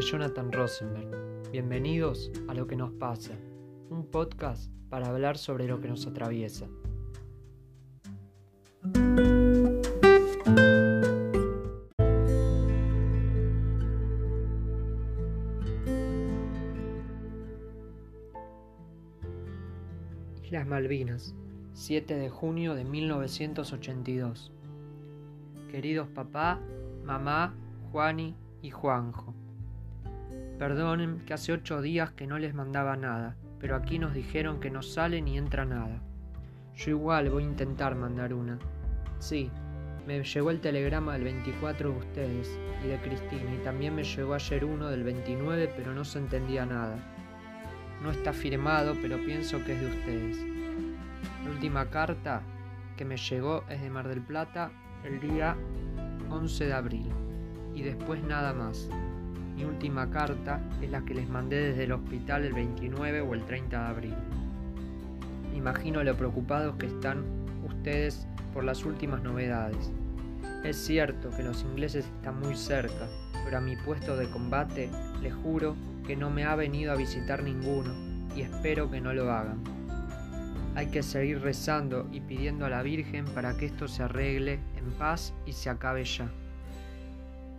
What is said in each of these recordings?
Jonathan Rosenberg. Bienvenidos a Lo que nos pasa, un podcast para hablar sobre lo que nos atraviesa. Islas Malvinas, 7 de junio de 1982. Queridos papá, mamá, Juani y Juanjo. Perdonen que hace ocho días que no les mandaba nada, pero aquí nos dijeron que no sale ni entra nada. Yo igual voy a intentar mandar una. Sí, me llegó el telegrama del 24 de ustedes y de Cristina y también me llegó ayer uno del 29 pero no se entendía nada. No está firmado pero pienso que es de ustedes. La última carta que me llegó es de Mar del Plata el día 11 de abril y después nada más. Mi última carta es la que les mandé desde el hospital el 29 o el 30 de abril. Imagino lo preocupados que están ustedes por las últimas novedades. Es cierto que los ingleses están muy cerca, pero a mi puesto de combate les juro que no me ha venido a visitar ninguno y espero que no lo hagan. Hay que seguir rezando y pidiendo a la Virgen para que esto se arregle en paz y se acabe ya.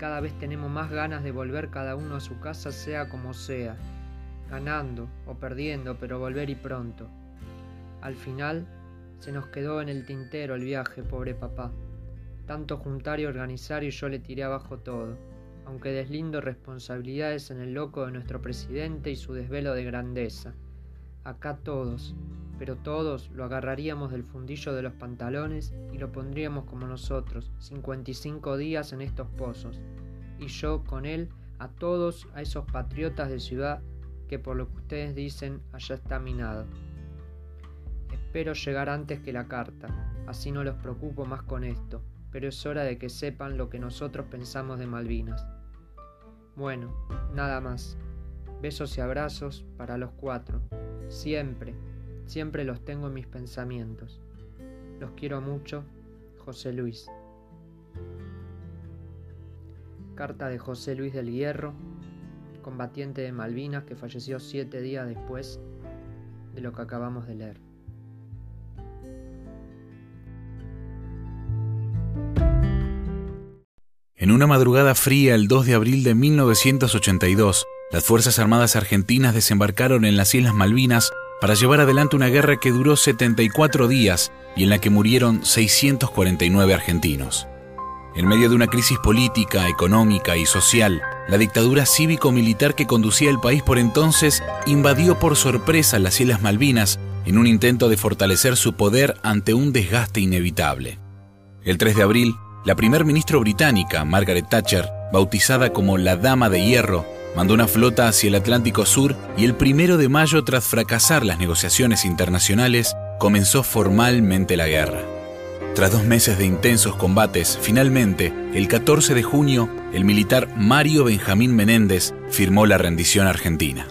Cada vez tenemos más ganas de volver cada uno a su casa sea como sea, ganando o perdiendo, pero volver y pronto. Al final se nos quedó en el tintero el viaje, pobre papá. Tanto juntar y organizar y yo le tiré abajo todo, aunque deslindo responsabilidades en el loco de nuestro presidente y su desvelo de grandeza. Acá todos, pero todos lo agarraríamos del fundillo de los pantalones y lo pondríamos como nosotros, 55 días en estos pozos, y yo con él a todos a esos patriotas de ciudad que por lo que ustedes dicen allá está minado. Espero llegar antes que la carta, así no los preocupo más con esto, pero es hora de que sepan lo que nosotros pensamos de Malvinas. Bueno, nada más. Besos y abrazos para los cuatro. Siempre, siempre los tengo en mis pensamientos. Los quiero mucho, José Luis. Carta de José Luis del Hierro, combatiente de Malvinas que falleció siete días después de lo que acabamos de leer. En una madrugada fría el 2 de abril de 1982, las Fuerzas Armadas Argentinas desembarcaron en las Islas Malvinas para llevar adelante una guerra que duró 74 días y en la que murieron 649 argentinos. En medio de una crisis política, económica y social, la dictadura cívico-militar que conducía el país por entonces invadió por sorpresa las Islas Malvinas en un intento de fortalecer su poder ante un desgaste inevitable. El 3 de abril, la primer ministra británica, Margaret Thatcher, bautizada como la Dama de Hierro, mandó una flota hacia el Atlántico Sur y el primero de mayo, tras fracasar las negociaciones internacionales, comenzó formalmente la guerra. Tras dos meses de intensos combates, finalmente, el 14 de junio, el militar Mario Benjamín Menéndez firmó la rendición argentina.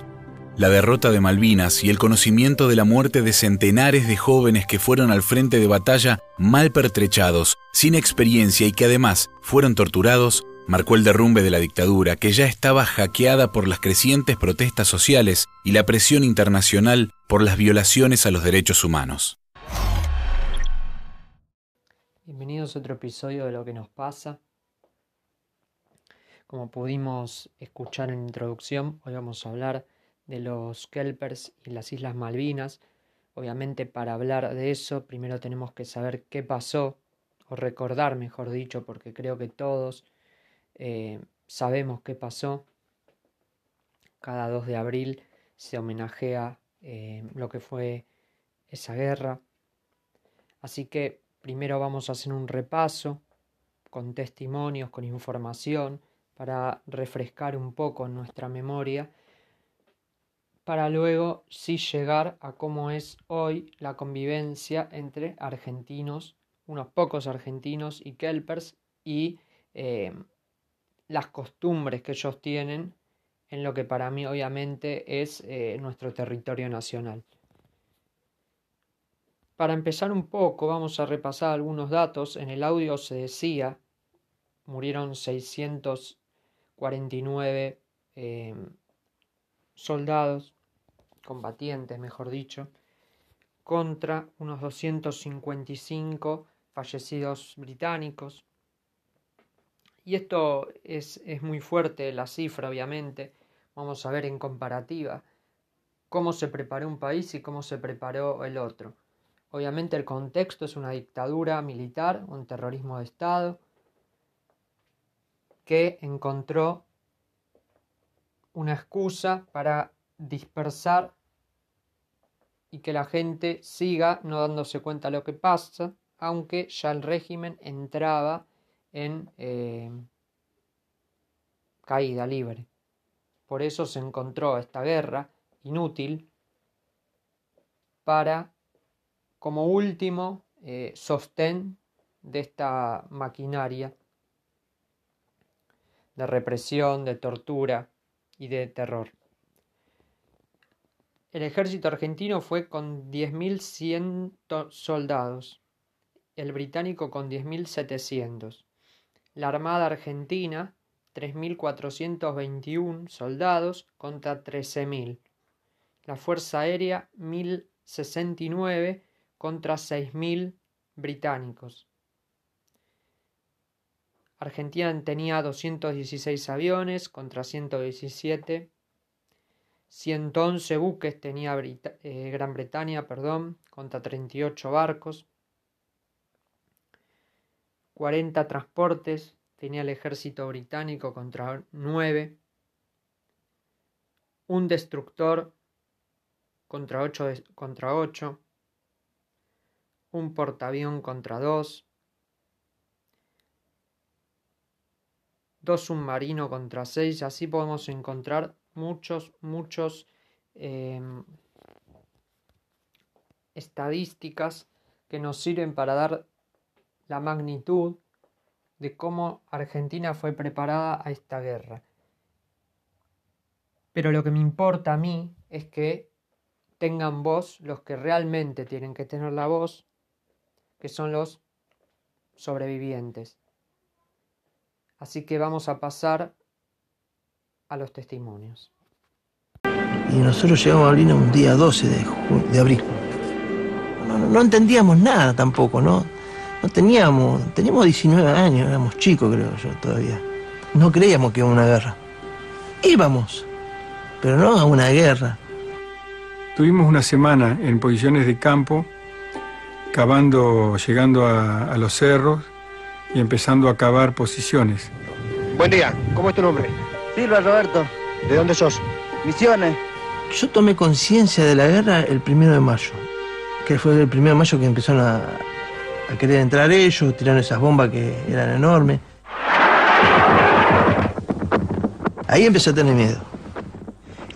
La derrota de Malvinas y el conocimiento de la muerte de centenares de jóvenes que fueron al frente de batalla mal pertrechados, sin experiencia y que además fueron torturados, marcó el derrumbe de la dictadura, que ya estaba hackeada por las crecientes protestas sociales y la presión internacional por las violaciones a los derechos humanos. Bienvenidos a otro episodio de Lo que nos pasa. Como pudimos escuchar en la introducción, hoy vamos a hablar de los Kelpers y las Islas Malvinas. Obviamente para hablar de eso primero tenemos que saber qué pasó, o recordar mejor dicho, porque creo que todos eh, sabemos qué pasó. Cada 2 de abril se homenajea eh, lo que fue esa guerra. Así que primero vamos a hacer un repaso con testimonios, con información, para refrescar un poco nuestra memoria para luego sí llegar a cómo es hoy la convivencia entre argentinos, unos pocos argentinos y kelpers y eh, las costumbres que ellos tienen en lo que para mí obviamente es eh, nuestro territorio nacional. Para empezar un poco vamos a repasar algunos datos. En el audio se decía, murieron 649 eh, soldados, combatientes, mejor dicho, contra unos 255 fallecidos británicos. Y esto es, es muy fuerte, la cifra, obviamente. Vamos a ver en comparativa cómo se preparó un país y cómo se preparó el otro. Obviamente el contexto es una dictadura militar, un terrorismo de Estado, que encontró una excusa para dispersar y que la gente siga no dándose cuenta de lo que pasa, aunque ya el régimen entraba en eh, caída libre. Por eso se encontró esta guerra inútil para, como último eh, sostén de esta maquinaria de represión, de tortura y de terror. El ejército argentino fue con 10.100 soldados, el británico con 10.700. La Armada Argentina, 3.421 soldados contra 13.000. La Fuerza Aérea, 1.069 contra 6.000 británicos. Argentina tenía 216 aviones contra 117. 111 buques tenía eh, Gran Bretaña, perdón, contra 38 barcos. 40 transportes tenía el ejército británico contra 9. Un destructor contra 8, contra 8. Un portaavión contra 2 dos submarinos contra seis, así podemos encontrar muchos, muchos em, estadísticas que nos sirven para dar la magnitud de cómo Argentina fue preparada a esta guerra. Pero lo que me importa a mí es que tengan voz los que realmente tienen que tener la voz, que son los sobrevivientes. Así que vamos a pasar a los testimonios. Y nosotros llegamos a Abril un día 12 de, abril. No, entendíamos nada tampoco, ¿no? No teníamos, teníamos 19 años, éramos chicos creo yo todavía. No creíamos que era una guerra. Íbamos, pero no a una guerra. Tuvimos una semana en posiciones de campo, cavando, llegando a los cerros, y empezando a cavar posiciones. Buen día, ¿cómo es tu nombre? Silva Roberto. ¿De dónde sos? Misiones. Yo tomé conciencia de la guerra el primero de mayo, que fue el primero de mayo que empezaron a, querer entrar ellos, tiraron esas bombas que eran enormes. Ahí empecé a tener miedo.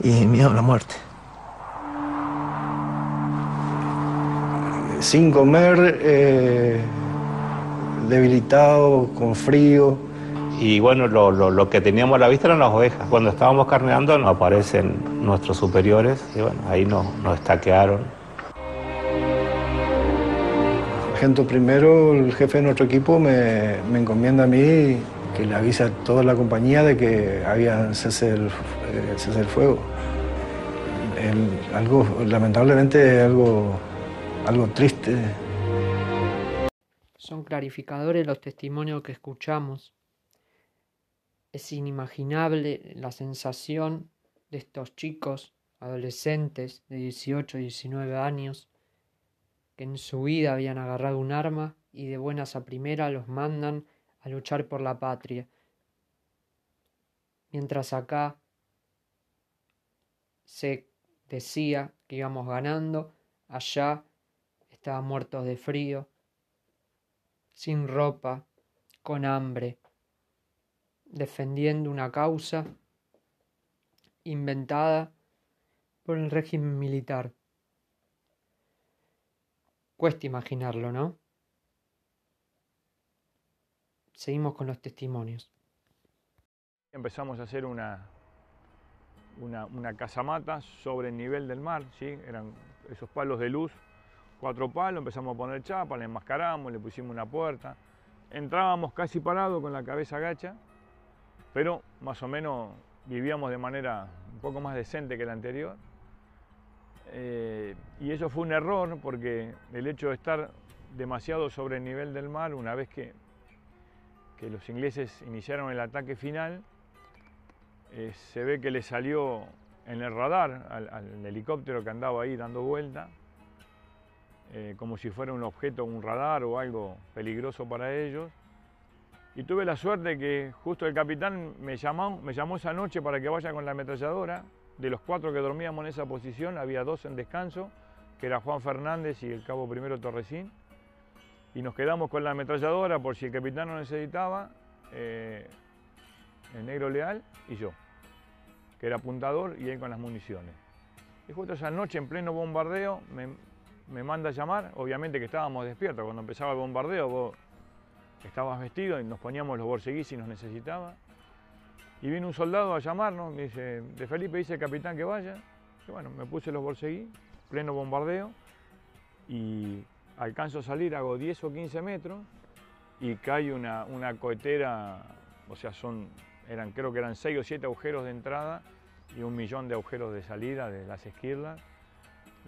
Y miedo a la muerte. Sin comer, eh, debilitado, con frío. Y bueno, lo, que teníamos a la vista eran las ovejas. Cuando estábamos carneando nos aparecen nuestros superiores y bueno, ahí nos, nos estaquearon. Primero, el jefe de nuestro equipo me, encomienda a mí que le avisa a toda la compañía de que había cese el, eh, fuego. algo, lamentablemente, algo, algo triste son clarificadores los testimonios que escuchamos. Es inimaginable la sensación de estos chicos, adolescentes de 18 y 19 años, que en su vida habían agarrado un arma y de buenas a primera los mandan a luchar por la patria. Mientras acá se decía que íbamos ganando, allá estaban muertos de frío, sin ropa, con hambre, defendiendo una causa inventada por el régimen militar. Cuesta imaginarlo, ¿no? Seguimos con los testimonios. Empezamos a hacer una, una, una casamata sobre el nivel del mar, ¿sí? eran esos palos de luz cuatro palos, empezamos a poner chapa, le enmascaramos, le pusimos una puerta. Entrábamos casi parados con la cabeza gacha, pero más o menos vivíamos de manera un poco más decente que la anterior. Eh, y eso fue un error porque el hecho de estar demasiado sobre el nivel del mar, una vez que, que los ingleses iniciaron el ataque final, eh, se ve que le salió en el radar al, helicóptero que andaba ahí dando vuelta, eh, como si fuera un objeto, un radar o algo peligroso para ellos. Y tuve la suerte que justo el capitán me llamó, me llamó esa noche para que vaya con la ametralladora. De los cuatro que dormíamos en esa posición, había dos en descanso, que era Juan Fernández y el cabo primero Torresín. Y nos quedamos con la ametralladora por si el capitán no necesitaba, eh, el negro leal y yo, que era apuntador y él con las municiones. Y justo esa noche, en pleno bombardeo, me, me manda a llamar, obviamente que estábamos despiertos, cuando empezaba el bombardeo, vos estabas vestido y nos poníamos los borseguís si nos necesitaba. Y vino un soldado a llamarnos, me dice, de Felipe dice el capitán que vaya. Y bueno, me puse los borseguís, pleno bombardeo, y alcanzo a salir, hago 10 o 15 metros, y cae una, una cohetera, o sea, son, eran, creo que eran 6 o 7 agujeros de entrada y un millón de agujeros de salida de las esquirlas.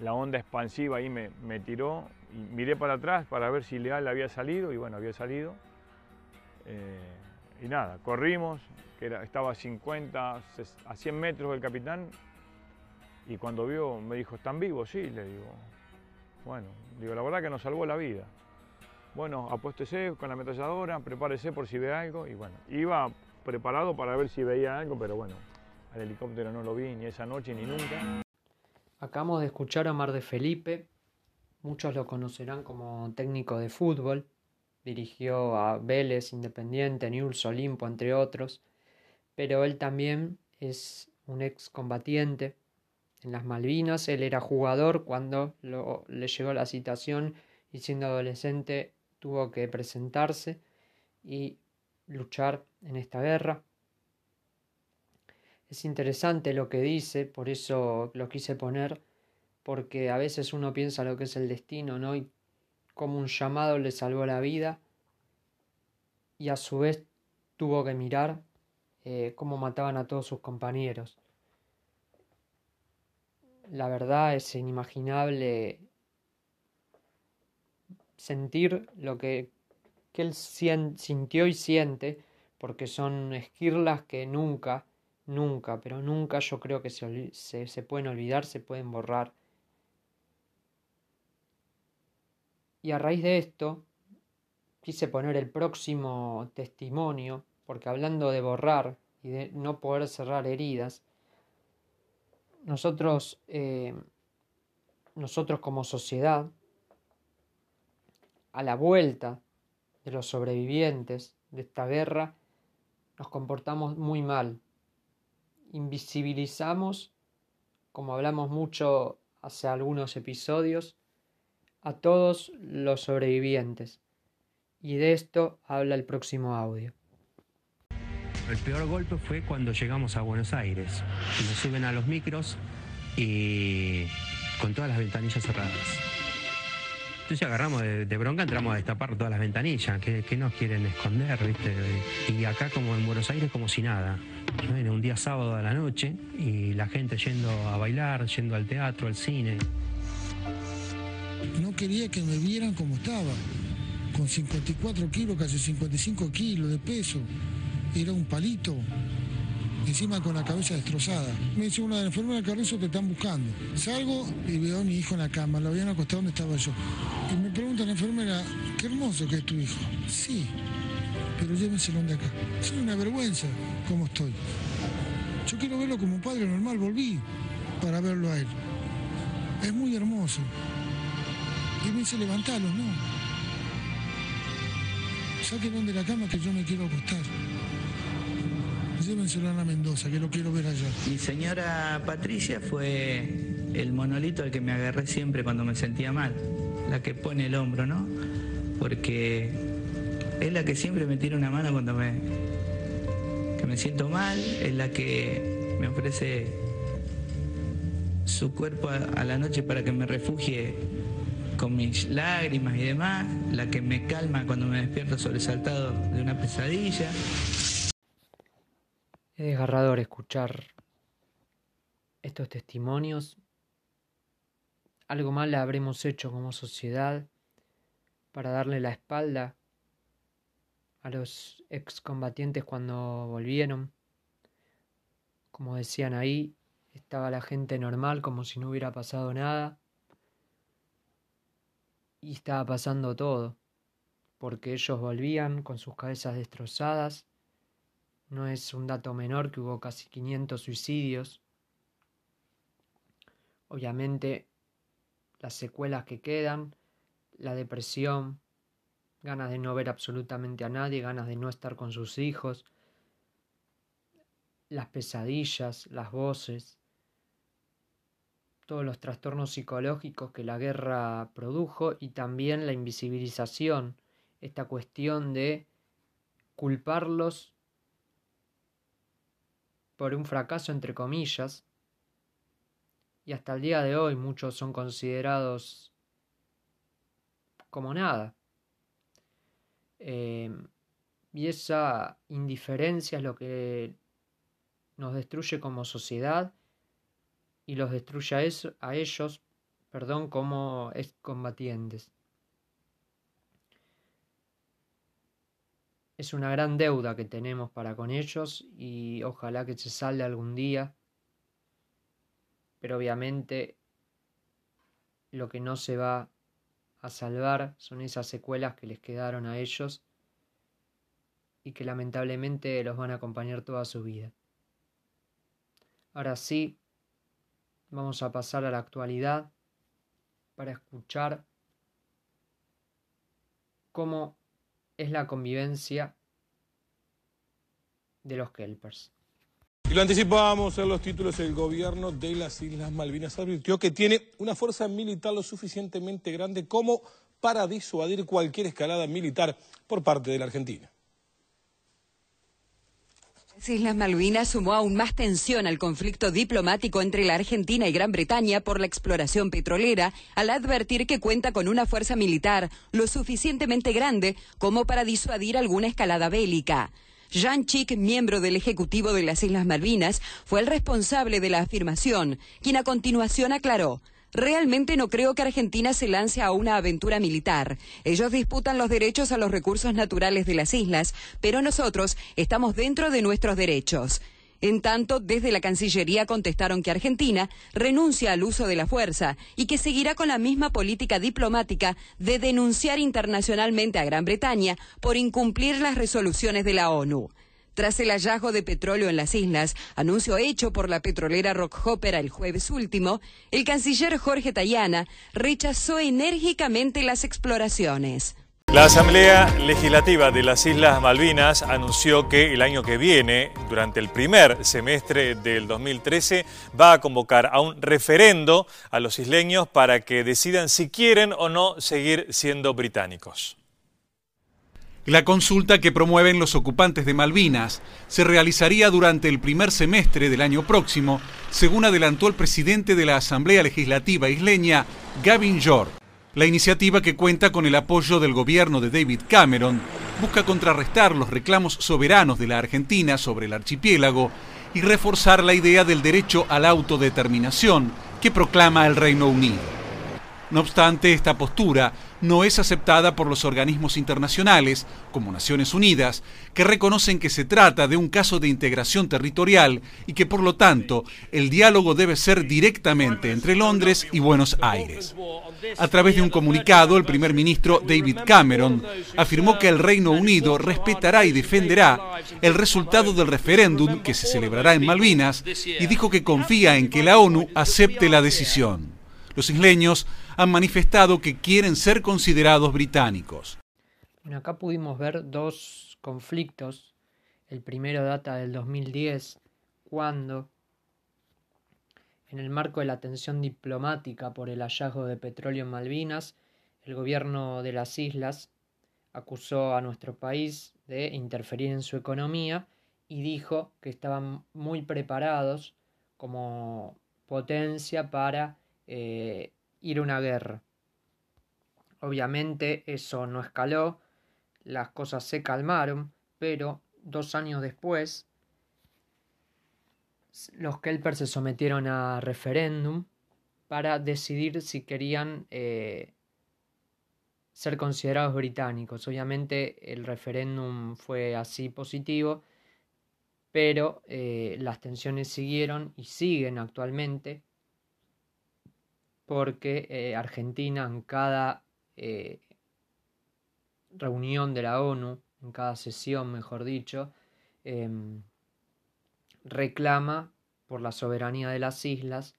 La onda expansiva ahí me, me tiró y miré para atrás para ver si Leal había salido y bueno, había salido. Eh, y nada, corrimos, que era, estaba a 50, a 100 metros del capitán y cuando vio me dijo, ¿están vivos? Sí, le digo. Bueno, digo, la verdad que nos salvó la vida. Bueno, apuéstese con la ametralladora, prepárese por si ve algo y bueno, iba preparado para ver si veía algo, pero bueno, al helicóptero no lo vi ni esa noche ni nunca. Acabamos de escuchar a Mar de Felipe, muchos lo conocerán como técnico de fútbol, dirigió a Vélez, Independiente, Newell's, Olimpo, entre otros, pero él también es un excombatiente. En las Malvinas él era jugador cuando le llegó la citación y siendo adolescente tuvo que presentarse y luchar en esta guerra. Es interesante lo que dice, por eso lo quise poner, porque a veces uno piensa lo que es el destino, ¿no? Como un llamado le salvó la vida y a su vez tuvo que mirar eh, cómo mataban a todos sus compañeros. La verdad es inimaginable sentir lo que, que él sintió y siente, porque son esquirlas que nunca, nunca, pero nunca yo creo que se, se, se pueden olvidar, se pueden borrar. Y a raíz de esto, quise poner el próximo testimonio, porque hablando de borrar y de no poder cerrar heridas, nosotros, eh, nosotros como sociedad, a la vuelta de los sobrevivientes de esta guerra, nos comportamos muy mal. Invisibilizamos, como hablamos mucho hace algunos episodios, a todos los sobrevivientes. Y de esto habla el próximo audio. El peor golpe fue cuando llegamos a Buenos Aires. Nos suben a los micros y con todas las ventanillas cerradas. Entonces agarramos de, bronca, entramos a destapar todas las ventanillas, que, nos quieren esconder. Y acá como en Buenos Aires como si nada. Un día sábado a la noche y la gente yendo a bailar, yendo al teatro, al cine no quería que me vieran como estaba, con 54 kilos, casi 55 kilos de peso. Era un palito, encima con la cabeza destrozada. Me dice una de las enfermeras Carrizo te están buscando. Salgo y veo a mi hijo en la cama, lo habían acostado donde estaba yo. Y me pregunta la enfermera, qué hermoso que es tu hijo. Sí, pero llévenselo de acá. Es una vergüenza cómo estoy. Yo quiero verlo como un padre normal, volví para verlo a él. Es muy hermoso. Y me dice, levantalos, no. Sáquenlo de la cama que yo me quiero acostar. Llévenselo a la Mendoza, que lo quiero ver allá. Mi señora Patricia fue el monolito al que me agarré siempre cuando me sentía mal. La que pone el hombro, ¿no? Porque es la que siempre me tira una mano cuando me, que me siento mal, es la que me ofrece su cuerpo a la noche para que me refugie con mis lágrimas y demás, la que me calma cuando me despierto sobresaltado de una pesadilla. Es desgarrador escuchar estos testimonios. Algo mal habremos hecho como sociedad para darle la espalda a los excombatientes cuando volvieron. Como decían ahí, estaba la gente normal como si no hubiera pasado nada. Y estaba pasando todo, porque ellos volvían con sus cabezas destrozadas no es un dato menor que hubo casi 500 suicidios. Obviamente, las secuelas que quedan, la depresión, ganas de no ver absolutamente a nadie, ganas de no estar con sus hijos, las pesadillas, las voces, todos los trastornos psicológicos que la guerra produjo y también la invisibilización, esta cuestión de culparlos por un fracaso entre comillas, y hasta el día de hoy muchos son considerados como nada. Eh, y esa indiferencia es lo que nos destruye como sociedad y los destruye a, ellos perdón, como combatientes. es una gran deuda que tenemos para con ellos y ojalá que se salga algún día. Pero obviamente lo que no se va a salvar son esas secuelas que les quedaron a ellos y que lamentablemente los van a acompañar toda su vida. Ahora sí, vamos a pasar a la actualidad para escuchar cómo es la convivencia de los kelpers. Y lo anticipábamos en los títulos, el gobierno de las Islas Malvinas advirtió que tiene una fuerza militar lo suficientemente grande como para disuadir cualquier escalada militar por parte de la Argentina. Las Islas Malvinas sumó aún más tensión al conflicto diplomático entre la Argentina y Gran Bretaña por la exploración petrolera al advertir que cuenta con una fuerza militar lo suficientemente grande como para disuadir alguna escalada bélica. Jean Chick, miembro del Ejecutivo de las Islas Malvinas, fue el responsable de la afirmación, quien a continuación aclaró Realmente no creo que Argentina se lance a una aventura militar. Ellos disputan los derechos a los recursos naturales de las islas, pero nosotros estamos dentro de nuestros derechos. En tanto, desde la Cancillería contestaron que Argentina renuncia al uso de la fuerza y que seguirá con la misma política diplomática de denunciar internacionalmente a Gran Bretaña por incumplir las resoluciones de la ONU. Tras el hallazgo de petróleo en las islas, anuncio hecho por la petrolera Rockhopper el jueves último, el canciller Jorge Tayana rechazó enérgicamente las exploraciones. La Asamblea Legislativa de las Islas Malvinas anunció que el año que viene, durante el primer semestre del 2013, va a convocar a un referendo a los isleños para que decidan si quieren o no seguir siendo británicos. La consulta que promueven los ocupantes de Malvinas se realizaría durante el primer semestre del año próximo, según adelantó el presidente de la Asamblea Legislativa isleña, Gavin York. La iniciativa, que cuenta con el apoyo del gobierno de David Cameron, busca contrarrestar los reclamos soberanos de la Argentina sobre el archipiélago y reforzar la idea del derecho a la autodeterminación que proclama el Reino Unido. No obstante, esta postura no es aceptada por los organismos internacionales, como Naciones Unidas, que reconocen que se trata de un caso de integración territorial y que por lo tanto el diálogo debe ser directamente entre Londres y Buenos Aires. A través de un comunicado, el primer ministro David Cameron afirmó que el Reino Unido respetará y defenderá el resultado del referéndum que se celebrará en Malvinas y dijo que confía en que la ONU acepte la decisión. Los isleños han manifestado que quieren ser considerados británicos. Acá pudimos ver dos conflictos. El primero data del 2010, cuando, en el marco de la tensión diplomática por el hallazgo de petróleo en Malvinas, el gobierno de las islas acusó a nuestro país de interferir en su economía y dijo que estaban muy preparados como potencia para eh, ir a una guerra. Obviamente eso no escaló, las cosas se calmaron, pero dos años después los Kelpers se sometieron a referéndum para decidir si querían eh, ser considerados británicos. Obviamente el referéndum fue así positivo, pero eh, las tensiones siguieron y siguen actualmente porque eh, Argentina en cada reunión de la ONU, en cada sesión, mejor dicho, em, reclama por la soberanía de las islas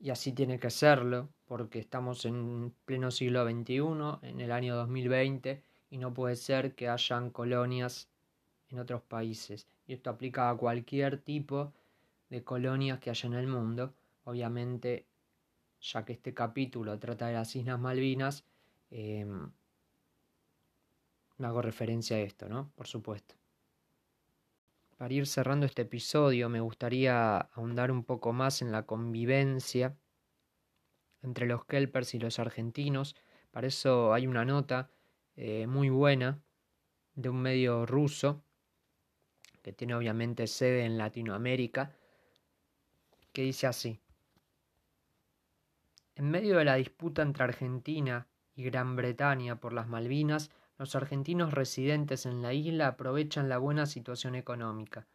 y así tiene que serlo porque estamos en pleno siglo XXI, en el año 2020 y no puede ser que hayan colonias en otros países. Y esto aplica a cualquier tipo de colonias que haya en el mundo. Obviamente ya que este capítulo trata de las Islas Malvinas eh, me hago referencia a esto, ¿no? Por supuesto. Para ir cerrando este episodio me gustaría ahondar un poco más en la convivencia entre los kelpers y los argentinos. Para eso hay una nota eh, muy buena de un medio ruso que tiene obviamente sede en Latinoamérica que dice así. En medio de la disputa entre Argentina y Gran Bretaña por las Malvinas, los argentinos residentes en la isla aprovechan la buena situación económica.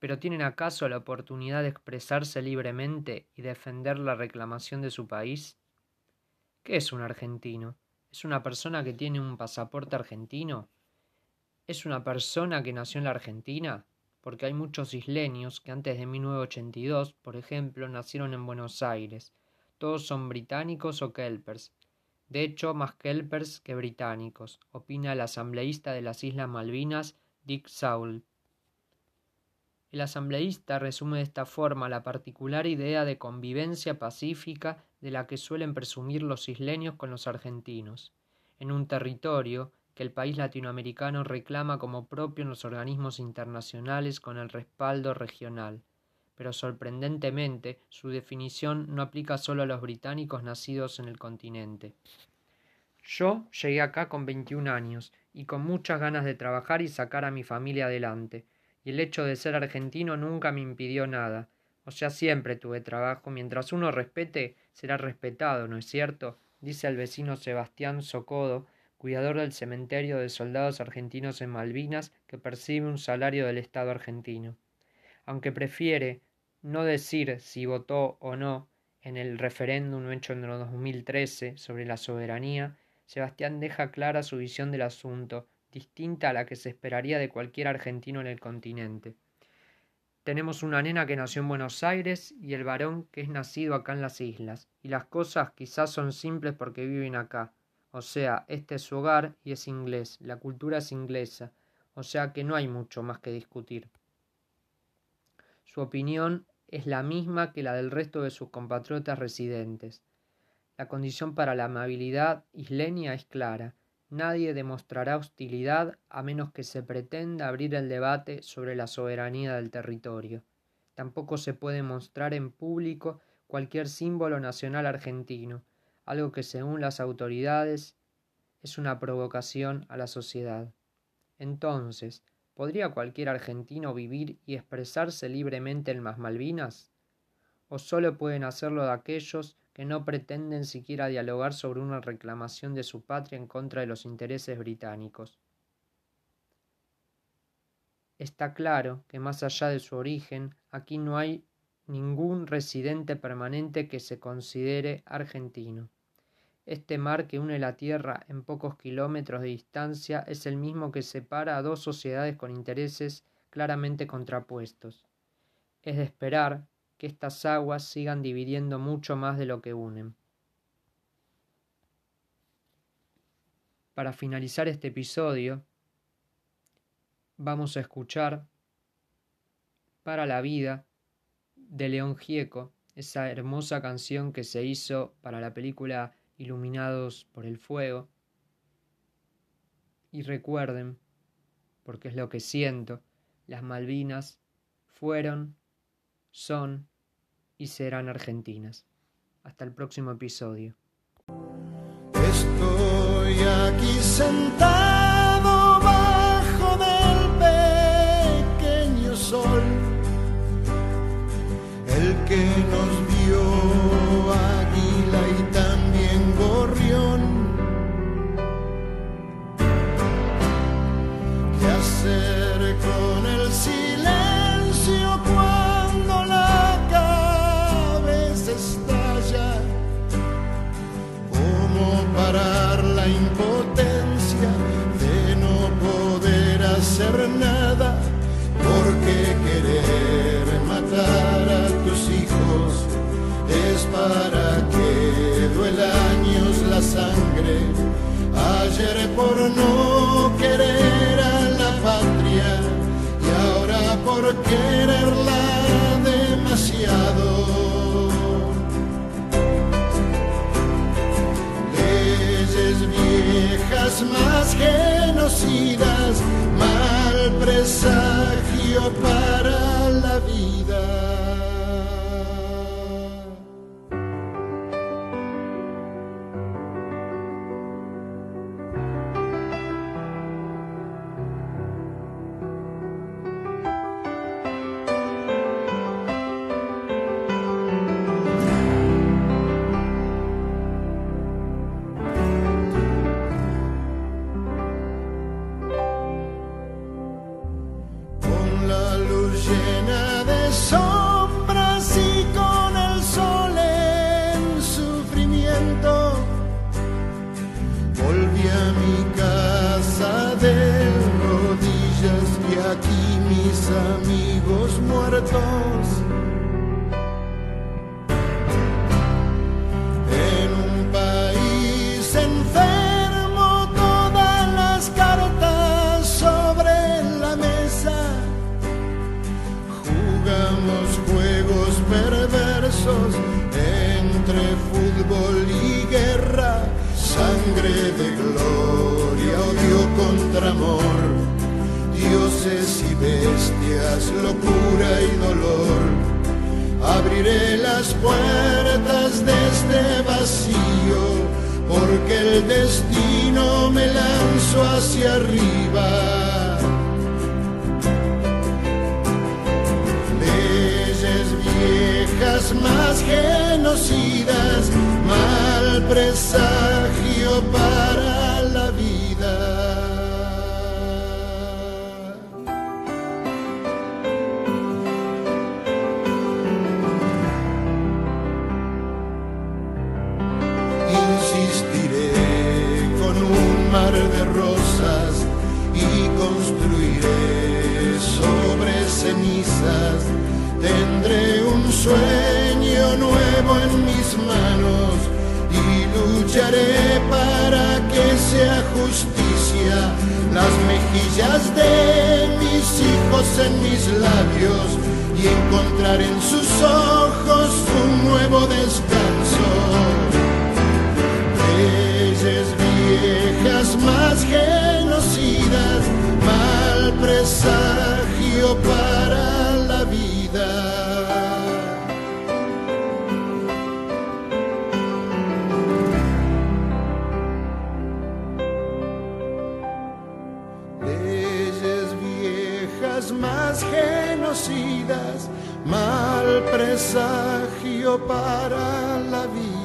¿Pero tienen acaso la oportunidad de expresarse libremente y defender la reclamación de su país? ¿Qué es un argentino? ¿Es una persona que tiene un pasaporte argentino? ¿Es una persona que nació en la Argentina? Porque hay muchos isleños que antes de 1982, por ejemplo, nacieron en Buenos Aires. Todos son británicos o kelpers, de hecho, más kelpers que británicos, opina el asambleísta de las Islas Malvinas, Dick Saul. El asambleísta resume de esta forma la particular idea de convivencia pacífica de la que suelen presumir los isleños con los argentinos, en un territorio que el país latinoamericano reclama como propio en los organismos internacionales con el respaldo regional pero sorprendentemente su definición no aplica solo a los británicos nacidos en el continente. Yo llegué acá con 21 años y con muchas ganas de trabajar y sacar a mi familia adelante, y el hecho de ser argentino nunca me impidió nada. O sea, siempre tuve trabajo. Mientras uno respete, será respetado, ¿no es cierto? dice el vecino Sebastián Socodo, cuidador del cementerio de soldados argentinos en Malvinas, que percibe un salario del Estado argentino. Aunque prefiere no decir si votó o no en el referéndum hecho en el 2013 sobre la soberanía, Sebastián deja clara su visión del asunto, distinta a la que se esperaría de cualquier argentino en el continente. Tenemos una nena que nació en Buenos Aires y el varón que es nacido acá en las islas, y las cosas quizás son simples porque viven acá. O sea, este es su hogar y es inglés, la cultura es inglesa, o sea que no hay mucho más que discutir. Su opinión es la misma que la del resto de sus compatriotas residentes. La condición para la amabilidad isleña es clara. Nadie demostrará hostilidad a menos que se pretenda abrir el debate sobre la soberanía del territorio. Tampoco se puede mostrar en público cualquier símbolo nacional argentino, algo que según las autoridades es una provocación a la sociedad. Entonces, ¿Podría cualquier argentino vivir y expresarse libremente en las Malvinas? ¿O solo pueden hacerlo de aquellos que no pretenden siquiera dialogar sobre una reclamación de su patria en contra de los intereses británicos? Está claro que más allá de su origen, aquí no hay ningún residente permanente que se considere argentino. Este mar que une la Tierra en pocos kilómetros de distancia es el mismo que separa a dos sociedades con intereses claramente contrapuestos. Es de esperar que estas aguas sigan dividiendo mucho más de lo que unen. Para finalizar este episodio, vamos a escuchar Para la vida de León Gieco, esa hermosa canción que se hizo para la película iluminados por el fuego. Y recuerden, porque es lo que siento, las Malvinas fueron, son y serán argentinas. Hasta el próximo episodio. Estoy aquí sentado bajo del pequeño sol que nos vio sangre de gloria, odio contra amor, dioses y bestias, locura y dolor. Abriré las puertas de este vacío, porque el destino me lanzó hacia arriba. leyes viejas más genocidas, mal presagio para la vida. Insistiré con un mar de rosas y construiré sobre cenizas. Tendré un sueño nuevo en mis manos y lucharé para que sea justicia. Las mejillas de mis hijos en mis labios y encontrar en sus ojos un nuevo descanso leyes viejas más genocidas, mal presagio para presagio para la vida.